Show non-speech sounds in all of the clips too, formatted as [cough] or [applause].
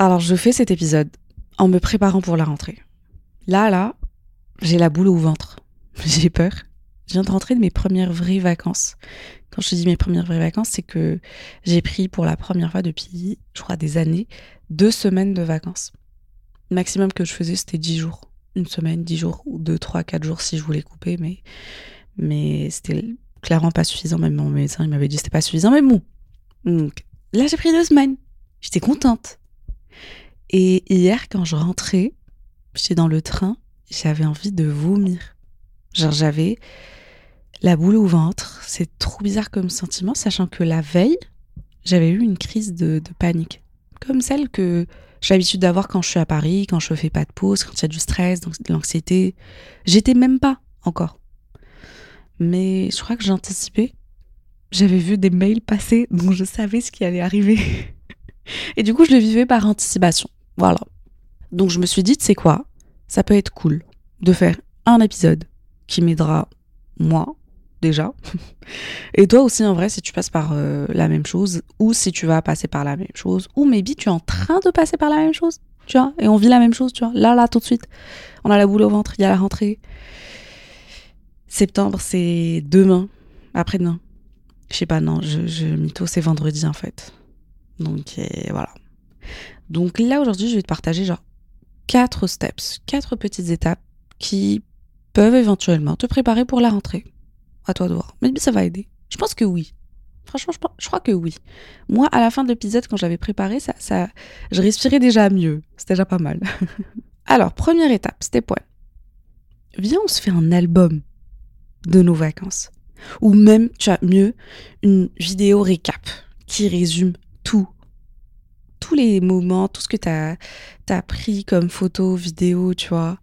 Alors, je fais cet épisode en me préparant pour la rentrée. Là, là, j'ai la boule au ventre. [laughs] J'ai peur. Je viens de rentrer de mes premières vraies vacances. Quand je dis mes premières vraies vacances, c'est que j'ai pris pour la première fois depuis, je crois, des années, deux semaines de vacances. Le maximum que je faisais, c'était dix jours. Une semaine, dix jours, ou deux, trois, quatre jours si je voulais couper, mais, mais c'était clairement pas suffisant. Même mon médecin, il m'avait dit que c'était pas suffisant, mais bon. Donc là, j'ai pris deux semaines. J'étais contente. Et hier, quand je rentrais, j'étais dans le train, j'avais envie de vomir. Genre, j'avais la boule au ventre. C'est trop bizarre comme sentiment, sachant que la veille, j'avais eu une crise de, panique. Comme celle que j'ai l'habitude d'avoir quand je suis à Paris, quand je fais pas de pause, quand il y a du stress, de l'anxiété. J'étais même pas encore. Mais je crois que j'anticipais. J'avais vu des mails passer, donc je savais ce qui allait arriver. [laughs] Et du coup, je le vivais par anticipation. Voilà. Donc je me suis dit, sais quoi? Ça peut être cool de faire un épisode qui m'aidera, moi, déjà. [laughs] Et toi aussi, en vrai, si tu passes par euh, la même chose, ou si tu vas passer par la même chose, ou maybe tu es en train de passer par la même chose, tu vois, et on vit la même chose, tu vois. Là, là, tout de suite, on a la boule au ventre, il y a la rentrée. Septembre, c'est demain, après-demain. Je sais pas, non, je, je mytho, c'est vendredi, en fait. Donc, voilà. Donc là, aujourd'hui, je vais te partager, genre, quatre steps, quatre petites étapes qui peuvent éventuellement te préparer pour la rentrée. À toi de voir. Mais ça va aider. Je pense que oui. Franchement, je, crois que oui. Moi, à la fin de l'épisode, quand j'avais préparé, ça, ça, je respirais déjà mieux. C'était déjà pas mal. [laughs] Alors, première étape, step one. Viens, on se fait un album de nos vacances. Ou même, tu as mieux, une vidéo récap qui résume tout. Tous les moments, tout ce que tu as, pris comme photo, vidéo, tu vois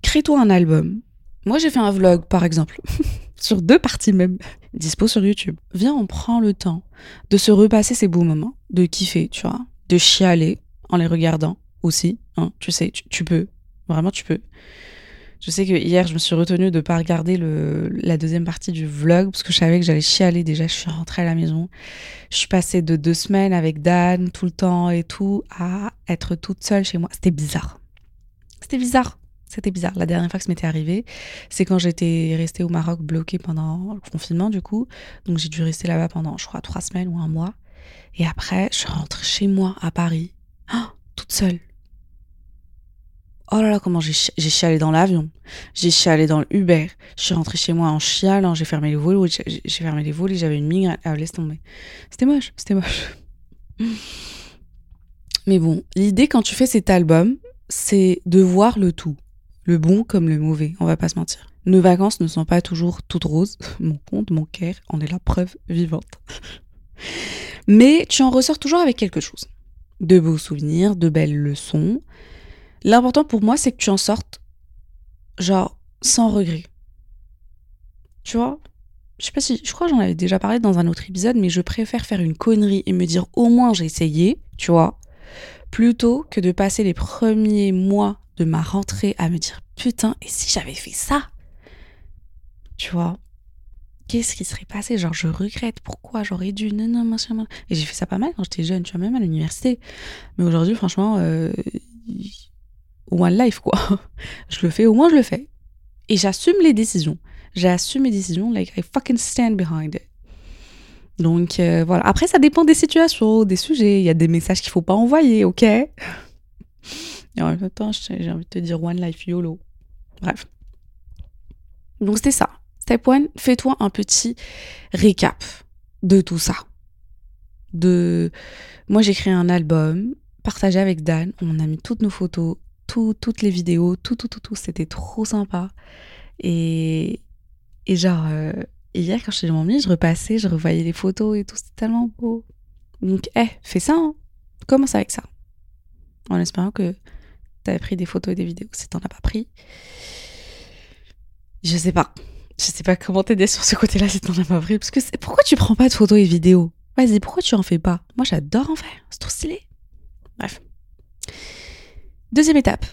crée-toi un album. Moi, j'ai fait un vlog, par exemple, [laughs] sur deux parties même, dispo sur YouTube. Viens, on prend le temps de se repasser ces beaux moments, de kiffer, tu vois, de chialer en les regardant aussi. Hein, tu sais, tu, peux, vraiment, tu peux. Je sais que hier, je me suis retenue de pas regarder la deuxième partie du vlog parce que je savais que j'allais chialer. Déjà, je suis rentrée à la maison. Je suis passée de deux semaines avec Dan tout le temps et tout à être toute seule chez moi. C'était bizarre. C'était bizarre. C'était bizarre. La dernière fois que ça m'était arrivé, c'est quand j'étais restée au Maroc bloquée pendant le confinement, du coup. Donc j'ai dû rester là-bas pendant, je crois, trois semaines ou un mois. Et après, je rentre chez moi à Paris, oh, toute seule. Oh là là, comment j'ai chialé dans l'avion. J'ai chialé dans le Uber. Je suis rentrée chez moi en chialant. J'ai fermé les volets. J'ai fermé les volets. J'avais une migraine. Ah, laisse tomber. C'était moche. C'était moche. [laughs] Mais bon, l'idée quand tu fais cet album, c'est de voir le tout le bon comme le mauvais, on va pas se mentir. Nos vacances ne sont pas toujours toutes roses. [laughs] Mon compte, mon cœur en est la preuve vivante. [laughs] Mais tu en ressors toujours avec quelque chose. De beaux souvenirs, de belles leçons. L'important pour moi, c'est que tu en sortes, genre, sans regret. Tu vois? Je sais pas si. Je crois que j'en avais déjà parlé dans un autre épisode, mais je préfère faire une connerie et me dire au moins j'ai essayé, tu vois, plutôt que de passer les premiers mois de ma rentrée à me dire putain, et si j'avais fait ça? Tu vois? Qu'est-ce qui serait passé? Genre, je regrette, pourquoi j'aurais dû, non, non, machin, Et j'ai fait ça pas mal quand j'étais jeune, tu vois, même à l'université. Mais aujourd'hui, franchement, euh, one life, quoi. [laughs] Je le fais, au moins je le fais. Et j'assume les décisions. J'assume mes décisions, like I fucking stand behind it. Donc euh, voilà. Après, ça dépend des situations, des sujets. Il y a des messages qu'il faut pas envoyer, ok? Et en même temps, j'ai envie de te dire One Life YOLO. Bref. Donc c'était ça. Step one, fais-toi un petit récap de tout ça. De, moi j'ai créé un album partagé avec Dan. On a mis toutes nos photos, toutes les vidéos, tout, tout, tout, tout. C'était trop sympa. Et, et genre, euh, hier, quand je suis lit, je repassais, je revoyais les photos et tout, c'était tellement beau. Donc, eh, fais ça, hein. Commence avec ça. En espérant que tu avais pris des photos et des vidéos. Si t'en as pas pris, je sais pas. Je sais pas comment t'aider sur ce côté-là si t'en as pas pris. Parce que pourquoi tu prends pas de photos et vidéos? Vas-y, pourquoi tu en fais pas? Moi, j'adore en faire. C'est trop stylé. Bref. Deuxième étape.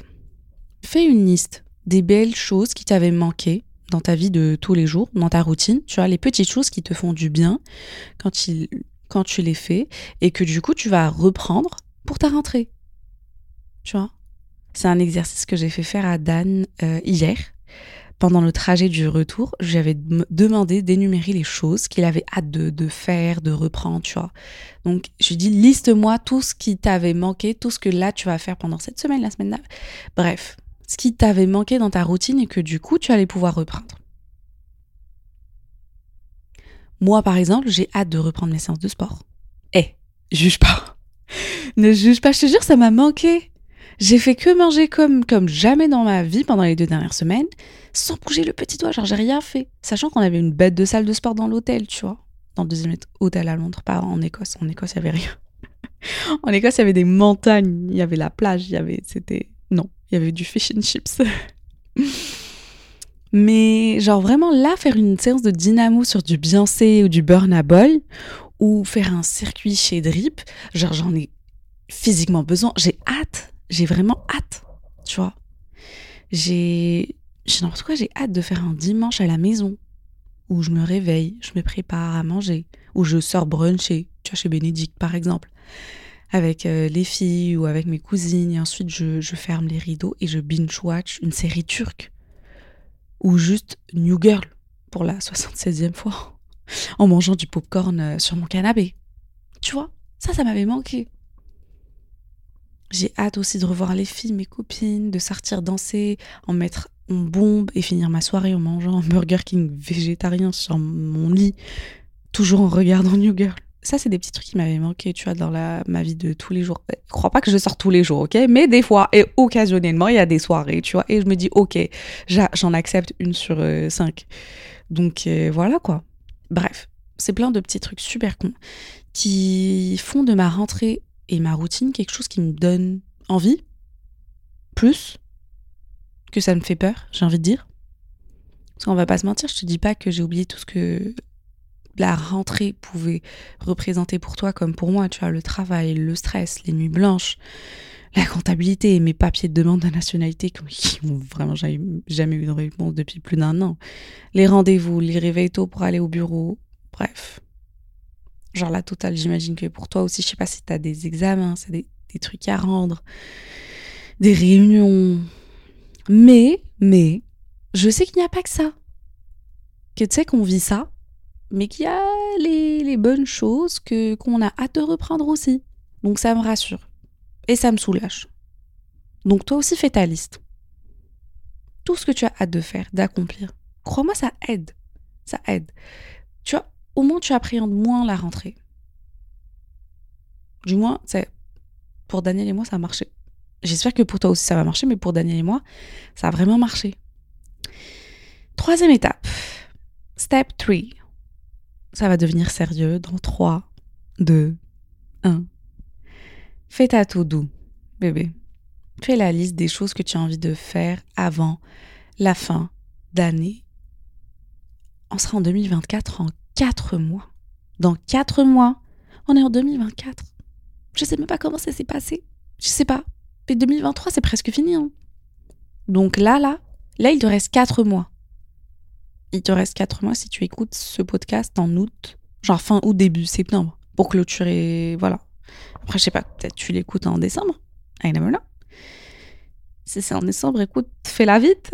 Fais une liste des belles choses qui t'avaient manqué dans ta vie de tous les jours, dans ta routine. Tu vois, les petites choses qui te font du bien quand, il, quand tu les fais et que du coup, tu vas reprendre pour ta rentrée. Tu vois? C'est un exercice que j'ai fait faire à Dan euh, hier pendant le trajet du retour, j'avais demandé d'énumérer les choses qu'il avait hâte de, faire, de reprendre, tu vois. Donc, je lui dis, liste-moi tout ce qui t'avait manqué, tout ce que là tu vas faire pendant cette semaine, la semaine d'après. Bref, ce qui t'avait manqué dans ta routine et que du coup tu allais pouvoir reprendre. Moi, par exemple, j'ai hâte de reprendre mes séances de sport. Eh, juge pas. [laughs] ne juge pas, je te jure, ça m'a manqué. J'ai fait que manger comme, comme jamais dans ma vie pendant les deux dernières semaines, sans bouger le petit doigt. Genre, j'ai rien fait. Sachant qu'on avait une bête de salle de sport dans l'hôtel, tu vois. Dans le deuxième hôtel à Londres, pas en Écosse. En Écosse, il n'y avait rien. [laughs] en Écosse, il y avait des montagnes, il y avait la plage, il y avait. C'était. Non, il y avait du fish and chips. [laughs] Mais genre vraiment là, faire une séance de dynamo sur du Beyoncé ou du Burn a Boy, ou faire un circuit chez Drip, genre j'en ai physiquement besoin. J'ai hâte j'ai vraiment hâte, tu vois. J'ai, je n'importe quoi, j'ai hâte de faire un dimanche à la maison où je me réveille, je me prépare à manger, où je sors bruncher, tu vois, chez Bénédicte par exemple, avec euh, les filles ou avec mes cousines, ensuite je, je ferme les rideaux et je binge-watch une série turque ou juste New Girl pour la 76e fois [laughs] en mangeant du popcorn euh, sur mon canapé. Tu vois, ça, ça m'avait manqué. J'ai hâte aussi de revoir les filles, mes copines, de sortir danser, en mettre en bombe et finir ma soirée en mangeant un Burger King végétarien sur mon lit, toujours en regardant New Girl. Ça, c'est des petits trucs qui m'avaient manqué, tu vois, dans la, ma vie de tous les jours. Je crois pas que je sors tous les jours, ok? Mais des fois, et occasionnellement, il y a des soirées, tu vois, et je me dis, ok, j'en accepte une sur euh, cinq. Donc euh, voilà, quoi. Bref, c'est plein de petits trucs super cons qui font de ma rentrée et ma routine quelque chose qui me donne envie, plus que ça me fait peur, j'ai envie de dire. Parce qu'on va pas se mentir, je te dis pas que j'ai oublié tout ce que la rentrée pouvait représenter pour toi comme pour moi, tu vois, le travail, le stress, les nuits blanches, la comptabilité, mes papiers de demande de nationalité qui n'ont vraiment jamais, jamais eu de réponse depuis plus d'un an, les rendez-vous, les réveils tôt pour aller au bureau, bref, Genre la totale, j'imagine que pour toi aussi, je sais pas si tu as des examens, c'est des, des, trucs à rendre, des réunions. Mais, mais, je sais qu'il n'y a pas que ça. Que tu sais qu'on vit ça, mais qu'il y a les, les, bonnes choses que qu'on a hâte de reprendre aussi. Donc ça me rassure. Et ça me soulage. Donc toi aussi fais ta liste. Tout ce que tu as hâte de faire, d'accomplir. Crois-moi, ça aide. Ça aide. Tu vois, au moins tu appréhendes moins la rentrée. Du moins, c'est pour Daniel et moi, ça a marché. J'espère que pour toi aussi ça va marcher, mais pour Daniel et moi, ça a vraiment marché. Troisième étape. Step 3. Ça va devenir sérieux dans 3, 2, 1. Fais ta tout doux, bébé. Fais la liste des choses que tu as envie de faire avant la fin d'année. On sera en 2024 en 4 mois. Dans 4 mois, on est en 2024. Je sais même pas comment ça s'est passé. Je sais pas. Mais 2023, c'est presque fini. Hein. Donc là, là, là, il te reste 4 mois. Il te reste 4 mois si tu écoutes ce podcast en août, genre fin août, début septembre, pour clôturer. Voilà. Après, je sais pas, peut-être tu l'écoutes en décembre. I never know. Si c'est en décembre, écoute, fais-la vite.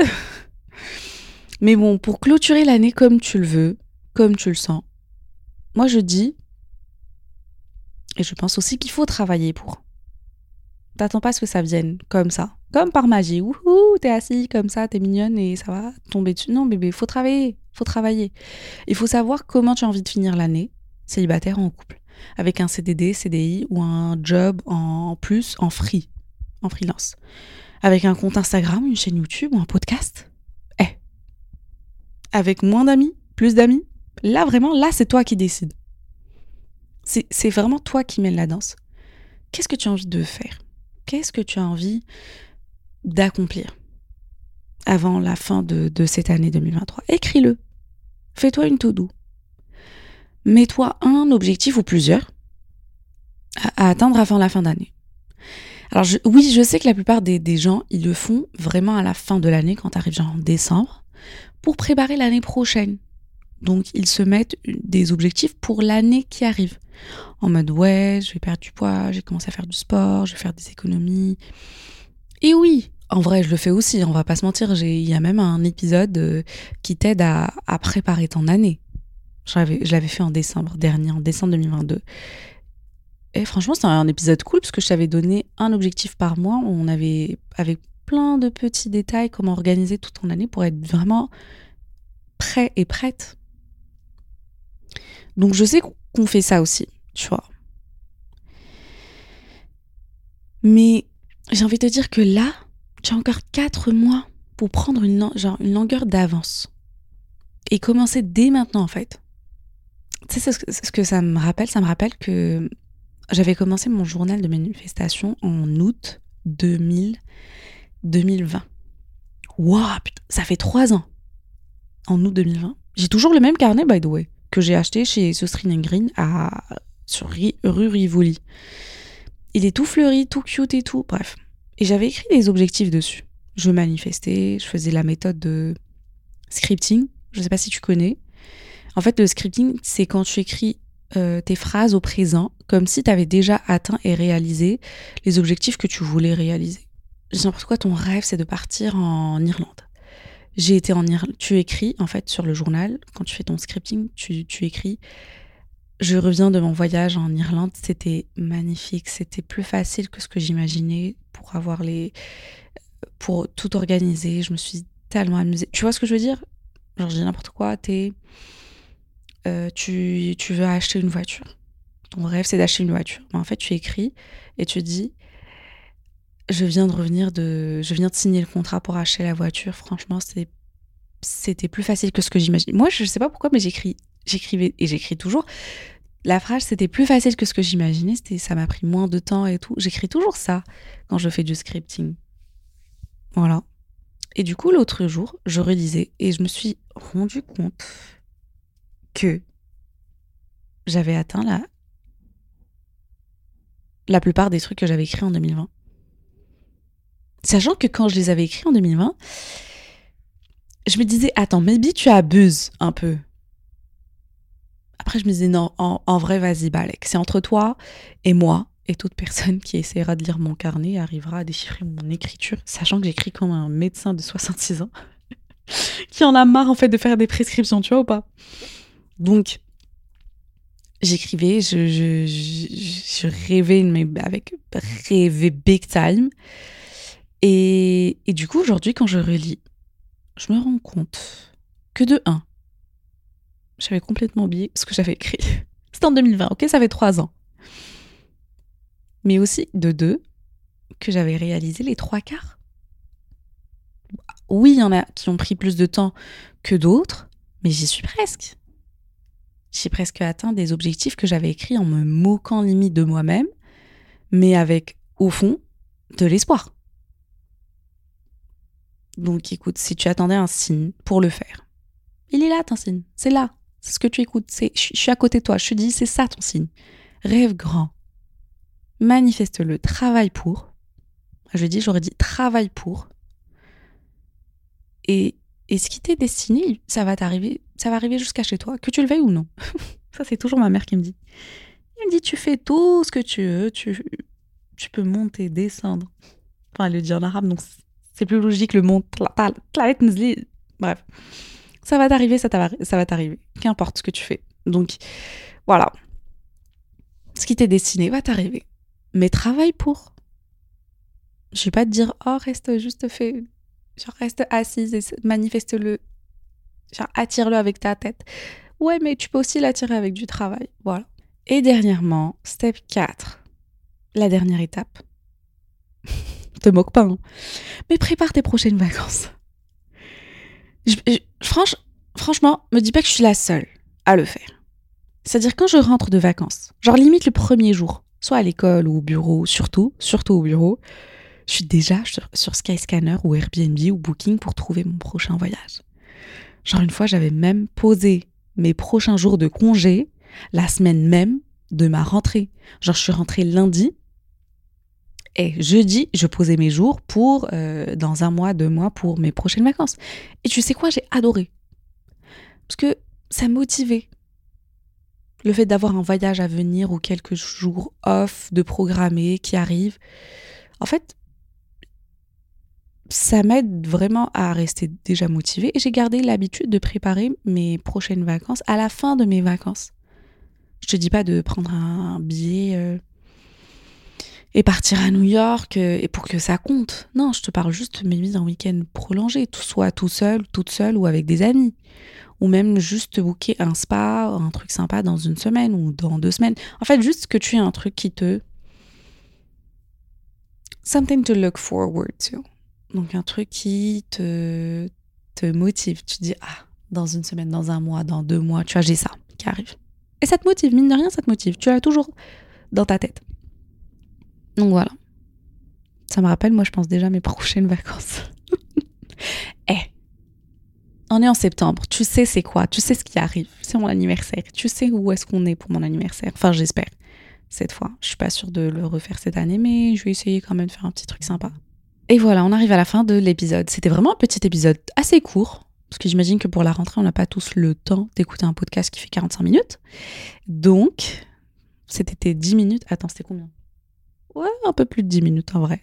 [laughs] Mais bon, pour clôturer l'année comme tu le veux, comme tu le sens. Moi, je dis, et je pense aussi qu'il faut travailler pour. T'attends pas à ce que ça vienne comme ça, comme par magie. Wouhou, t'es assis comme ça, t'es mignonne et ça va tomber dessus. Non, bébé, faut travailler, faut travailler. Il faut savoir comment tu as envie de finir l'année, célibataire ou en couple, avec un CDD, CDI ou un job en plus, en free, en freelance, avec un compte Instagram, une chaîne YouTube ou un podcast. Eh, avec moins d'amis, plus d'amis, Là, vraiment, là, c'est toi qui décides. C'est vraiment toi qui mène la danse. Qu'est-ce que tu as envie de faire? Qu'est-ce que tu as envie d'accomplir avant la fin de, cette année 2023 Écris-le. Fais-toi une to-do. Mets-toi un objectif ou plusieurs à, atteindre avant la fin d'année. Alors oui, je sais que la plupart des, des, gens, ils le font vraiment à la fin de l'année, quand tu arrives genre en décembre, pour préparer l'année prochaine. Donc ils se mettent des objectifs pour l'année qui arrive. En mode ouais, je vais perdre du poids, j'ai commencé à faire du sport, je vais faire des économies. Et oui, en vrai, je le fais aussi, on va pas se mentir, il y a même un épisode euh, qui t'aide à, préparer ton année. Je l'avais fait en décembre dernier, en décembre 2022. Et franchement, c'est un épisode cool parce que je t'avais donné un objectif par mois. On avait, avec plein de petits détails, comment organiser toute ton année pour être vraiment prêt et prête. Donc je sais qu'on fait ça aussi, tu vois. Mais j'ai envie de te dire que là, tu as encore quatre mois pour prendre une, genre, une longueur d'avance. Et commencer dès maintenant, en fait. Tu sais ce que ça me rappelle Ça me rappelle que j'avais commencé mon journal de manifestation en août 2000, 2020. Waouh, ça fait trois ans. En août 2020. J'ai toujours le même carnet, by the way, que j'ai acheté chez Sostrin Green à, sur rue Rivoli. Il est tout fleuri, tout cute et tout. Bref. Et j'avais écrit des objectifs dessus. Je manifestais, je faisais la méthode de scripting. Je ne sais pas si tu connais. En fait, le scripting, c'est quand tu écris euh, tes phrases au présent comme si tu avais déjà atteint et réalisé les objectifs que tu voulais réaliser. Je pas pourquoi ton rêve c'est de partir en Irlande. J'ai été en Irlande. Tu écris en fait sur le journal, quand tu fais ton scripting, tu, tu écris Je reviens de mon voyage en Irlande, c'était magnifique, c'était plus facile que ce que j'imaginais pour avoir les. pour tout organiser. Je me suis tellement amusée. Tu vois ce que je veux dire? Genre, je dis n'importe quoi, t'es euh, tu, veux acheter une voiture. Ton rêve, c'est d'acheter une voiture. Mais en fait, tu écris et tu dis je viens de revenir de je viens de signer le contrat pour acheter la voiture. Franchement c'était plus facile que ce que j'imagine. Moi je sais pas pourquoi mais j'écris j'écrivais et j'écris toujours. La phrase c'était plus facile que ce que j'imaginais. C'était ça m'a pris moins de temps et tout. J'écris toujours ça quand je fais du scripting. Voilà. Et du coup l'autre jour je relisais et je me suis rendu compte que j'avais atteint la, la plupart des trucs que j'avais écrits en 2020. Sachant que quand je les avais écrits en 2020, je me disais, attends, maybe tu abuses un peu. Après, je me disais, non, en, vrai, vas-y, Balek. C'est entre toi et moi. Et toute personne qui essaiera de lire mon carnet arrivera à déchiffrer mon écriture, sachant que j'écris comme un médecin de 66 ans [laughs] qui en a marre en fait de faire des prescriptions, tu vois ou pas donc, j'écrivais, je, rêvais, mais avec rêver big time. Et, du coup, aujourd'hui, quand je relis, je me rends compte que de 1, j'avais complètement oublié ce que j'avais écrit. [laughs] C'était en 2020, ok, ça fait trois ans. Mais aussi de 2, que j'avais réalisé les trois quarts. Oui, il y en a qui ont pris plus de temps que d'autres, mais j'y suis presque j'ai presque atteint des objectifs que j'avais écrits en me moquant limite de moi-même, mais avec, au fond, de l'espoir. Donc écoute, si tu attendais un signe pour le faire, il est là ton signe, c'est là, c'est ce que tu écoutes, c'est, je suis à côté de toi, je te dis, c'est ça ton signe. Rêve grand, manifeste-le, travaille pour. Je dis, j'aurais dit travaille pour. Et et ce qui t'est destiné, ça va t'arriver, ça va arriver jusqu'à chez toi, que tu le veuilles ou non. [laughs] ça, c'est toujours ma mère qui me dit. Elle me dit, tu fais tout ce que tu veux, tu, tu peux monter, descendre. Enfin, elle le dit en arabe, donc c'est plus logique le monte. Bref. Ça va t'arriver, ça, ça va t'arriver. Qu'importe ce que tu fais. Donc, voilà. Ce qui t'est destiné va t'arriver. Mais travaille pour. Je vais pas te dire, oh, reste juste fait Genre, reste assise et manifeste-le. Genre, attire-le avec ta tête. Ouais, mais tu peux aussi l'attirer avec du travail. Voilà. Et dernièrement, step 4. La dernière étape. [laughs] Te moque pas, hein. Mais prépare tes prochaines vacances. franchement, me dis pas que je suis la seule à le faire. C'est-à-dire quand je rentre de vacances, genre limite le premier jour, soit à l'école ou au bureau, surtout, surtout au bureau, je suis déjà sur, sur Skyscanner ou Airbnb ou Booking pour trouver mon prochain voyage. Genre une fois, j'avais même posé mes prochains jours de congé la semaine même de ma rentrée. Genre je suis rentrée lundi et jeudi, je posais mes jours pour, euh, dans un mois, deux mois, pour mes prochaines vacances. Et tu sais quoi, j'ai adoré. Parce que ça motivait. Le fait d'avoir un voyage à venir ou quelques jours off, de programmer, qui arrive. En fait, ça m'aide vraiment à rester déjà motivée. Et j'ai gardé l'habitude de préparer mes prochaines vacances à la fin de mes vacances. Je te dis pas de prendre un billet euh, et partir à New York euh, et pour que ça compte. Non, je te parle juste de mes mises en week-end prolongé, soit tout seul, toute seule ou avec des amis. Ou même juste booker un spa, un truc sympa dans une semaine ou dans deux semaines. En fait, juste que tu aies un truc qui te. Something to look forward to. Donc un truc qui te, te motive. Tu te dis, ah, dans une semaine, dans un mois, dans deux mois, tu vois, j'ai ça qui arrive. Et ça te motive, mine de rien, ça te motive. Tu l'as toujours dans ta tête. Donc voilà. Ça me rappelle, moi, je pense déjà mes prochaines vacances. [laughs] Eh, on est en septembre. Tu sais c'est quoi? Tu sais ce qui arrive. C'est mon anniversaire. Tu sais où est-ce qu'on est pour mon anniversaire? Enfin, j'espère. Cette fois. Je suis pas sûre de le refaire cette année, mais je vais essayer quand même de faire un petit truc sympa. Et voilà, on arrive à la fin de l'épisode. C'était vraiment un petit épisode assez court. Parce que j'imagine que pour la rentrée, on n'a pas tous le temps d'écouter un podcast qui fait 45 minutes. Donc, c'était 10 minutes. Attends, c'était combien? Ouais, un peu plus de 10 minutes en vrai.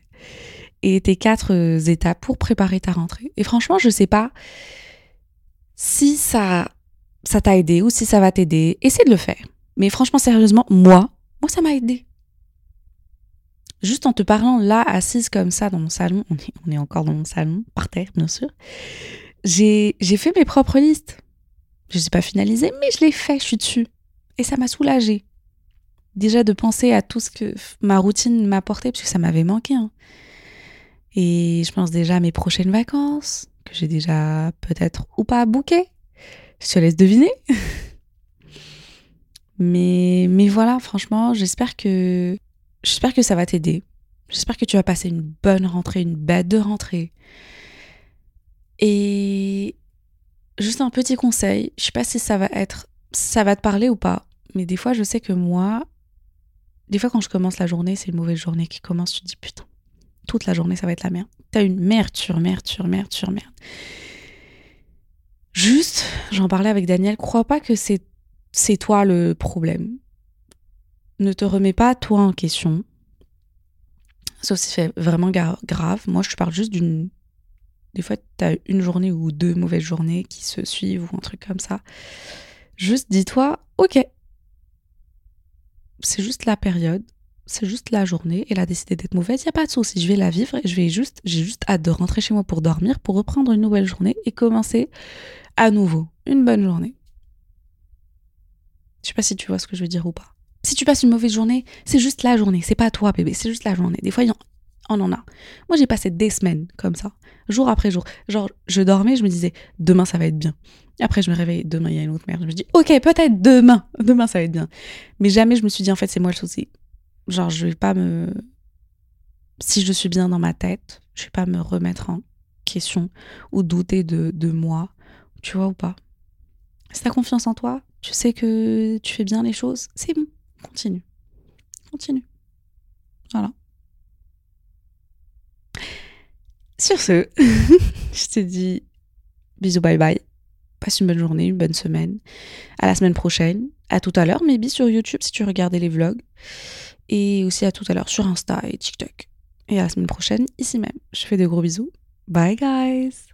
Et tes quatre euh, étapes pour préparer ta rentrée. Et franchement, je sais pas si ça ça t'a aidé ou si ça va t'aider. Essaie de le faire. Mais franchement, sérieusement, moi, moi, ça m'a aidé. Juste en te parlant là, assise comme ça dans mon salon, on est, on est encore dans mon salon, par terre, bien sûr j'ai fait mes propres listes. Je ne les ai pas finalisées, mais je l'ai fait, je suis dessus. Et ça m'a soulagée. Déjà de penser à tout ce que ma routine m'apportait, parce que ça m'avait manqué. Hein. Et je pense déjà à mes prochaines vacances, que j'ai déjà peut-être ou pas booké. Je te laisse deviner. [laughs] mais, mais voilà, franchement, j'espère que, j'espère que ça va t'aider. J'espère que tu vas passer une bonne rentrée, une bête rentrée. Et juste un petit conseil, je sais pas si ça va être, ça va te parler ou pas, mais des fois je sais que moi, des fois quand je commence la journée, c'est une mauvaise journée qui commence, tu te dis putain, toute la journée ça va être la merde. T'as une merde sur merde sur merde sur merde. Juste, j'en parlais avec Daniel, crois pas que c'est c'est toi le problème. Ne te remets pas toi en question. Sauf si c'est vraiment grave. Moi, je te parle juste d'une des fois, tu as une journée ou deux mauvaises journées qui se suivent ou un truc comme ça. Juste dis-toi, ok, c'est juste la période, c'est juste la journée. Elle a décidé d'être mauvaise, il n'y a pas de souci, je vais la vivre et je vais juste, j'ai juste hâte de rentrer chez moi pour dormir, pour reprendre une nouvelle journée et commencer à nouveau une bonne journée. Je sais pas si tu vois ce que je veux dire ou pas. Si tu passes une mauvaise journée, c'est juste la journée, c'est pas toi bébé, c'est juste la journée. Des fois, on en a. Moi, j'ai passé des semaines comme ça, jour après jour. Genre, je dormais, je me disais, demain, ça va être bien. Après, je me réveille, demain, il y a une autre merde. Je me dis, ok, peut-être demain, [laughs] demain, ça va être bien. Mais jamais je me suis dit, en fait, c'est moi le souci. Genre, je vais pas me. Si je suis bien dans ma tête, je vais pas me remettre en question ou douter de, de moi. Tu vois ou pas Si t'as confiance en toi, tu sais que tu fais bien les choses, c'est bon. Continue. Continue. Voilà. Sur ce, [laughs] je te dis bisous, bye bye. Passe une bonne journée, une bonne semaine. À la semaine prochaine. À tout à l'heure, maybe sur YouTube si tu regardais les vlogs. Et aussi à tout à l'heure sur Insta et TikTok. Et à la semaine prochaine, ici même. Je fais de gros bisous. Bye guys